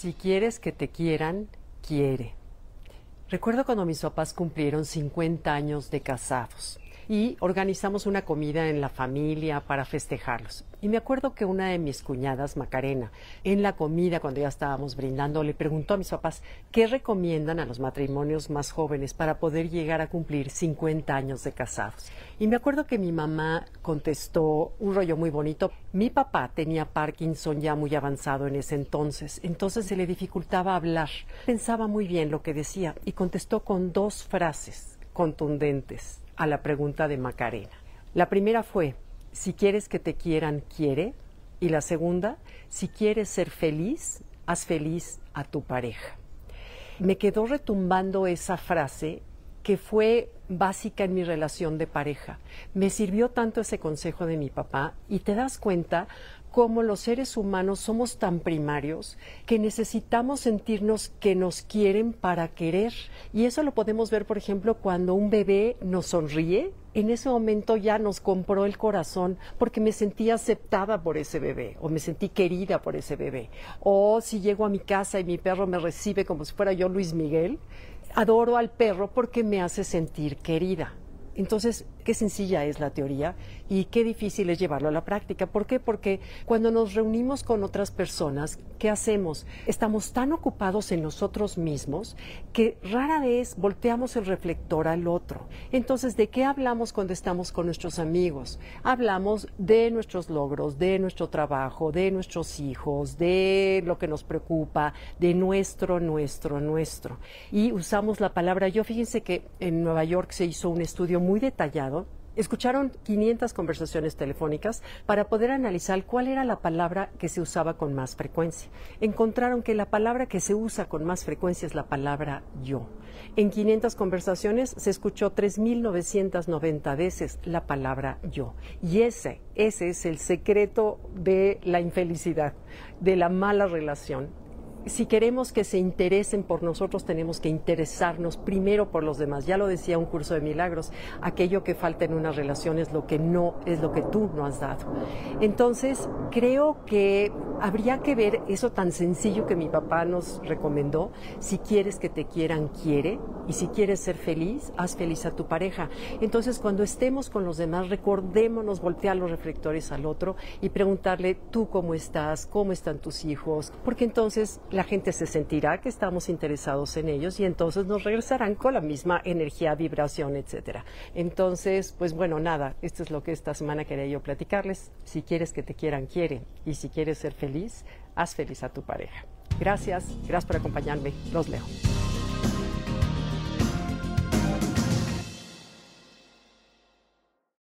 Si quieres que te quieran, quiere. Recuerdo cuando mis papás cumplieron 50 años de casados y organizamos una comida en la familia para festejarlos. Y me acuerdo que una de mis cuñadas, Macarena, en la comida, cuando ya estábamos brindando, le preguntó a mis papás qué recomiendan a los matrimonios más jóvenes para poder llegar a cumplir 50 años de casados. Y me acuerdo que mi mamá contestó un rollo muy bonito. Mi papá tenía Parkinson ya muy avanzado en ese entonces, entonces se le dificultaba hablar. Pensaba muy bien lo que decía y contestó con dos frases contundentes a la pregunta de Macarena. La primera fue, si quieres que te quieran, quiere. Y la segunda, si quieres ser feliz, haz feliz a tu pareja. Me quedó retumbando esa frase que fue básica en mi relación de pareja. Me sirvió tanto ese consejo de mi papá y te das cuenta cómo los seres humanos somos tan primarios que necesitamos sentirnos que nos quieren para querer. Y eso lo podemos ver, por ejemplo, cuando un bebé nos sonríe. En ese momento ya nos compró el corazón porque me sentí aceptada por ese bebé o me sentí querida por ese bebé. O si llego a mi casa y mi perro me recibe como si fuera yo Luis Miguel, adoro al perro porque me hace sentir querida. Entonces, qué sencilla es la teoría y qué difícil es llevarlo a la práctica. ¿Por qué? Porque cuando nos reunimos con otras personas, ¿qué hacemos? Estamos tan ocupados en nosotros mismos que rara vez volteamos el reflector al otro. Entonces, ¿de qué hablamos cuando estamos con nuestros amigos? Hablamos de nuestros logros, de nuestro trabajo, de nuestros hijos, de lo que nos preocupa, de nuestro, nuestro, nuestro. Y usamos la palabra yo. Fíjense que en Nueva York se hizo un estudio muy detallado Escucharon 500 conversaciones telefónicas para poder analizar cuál era la palabra que se usaba con más frecuencia. Encontraron que la palabra que se usa con más frecuencia es la palabra yo. En 500 conversaciones se escuchó 3.990 veces la palabra yo. Y ese, ese es el secreto de la infelicidad, de la mala relación si queremos que se interesen por nosotros, tenemos que interesarnos primero por los demás. Ya lo decía un curso de milagros, aquello que falta en una relación es lo que no es lo que tú no has dado. Entonces, creo que habría que ver eso tan sencillo que mi papá nos recomendó. Si quieres que te quieran, quiere. Y si quieres ser feliz, haz feliz a tu pareja. Entonces, cuando estemos con los demás, recordémonos voltear los reflectores al otro y preguntarle, ¿tú cómo estás? ¿Cómo están tus hijos? Porque entonces la gente se sentirá que estamos interesados en ellos y entonces nos regresarán con la misma energía, vibración, etcétera. Entonces, pues bueno, nada, esto es lo que esta semana quería yo platicarles. Si quieres que te quieran, quiere. Y si quieres ser feliz, haz feliz a tu pareja. Gracias, gracias por acompañarme. Los leo.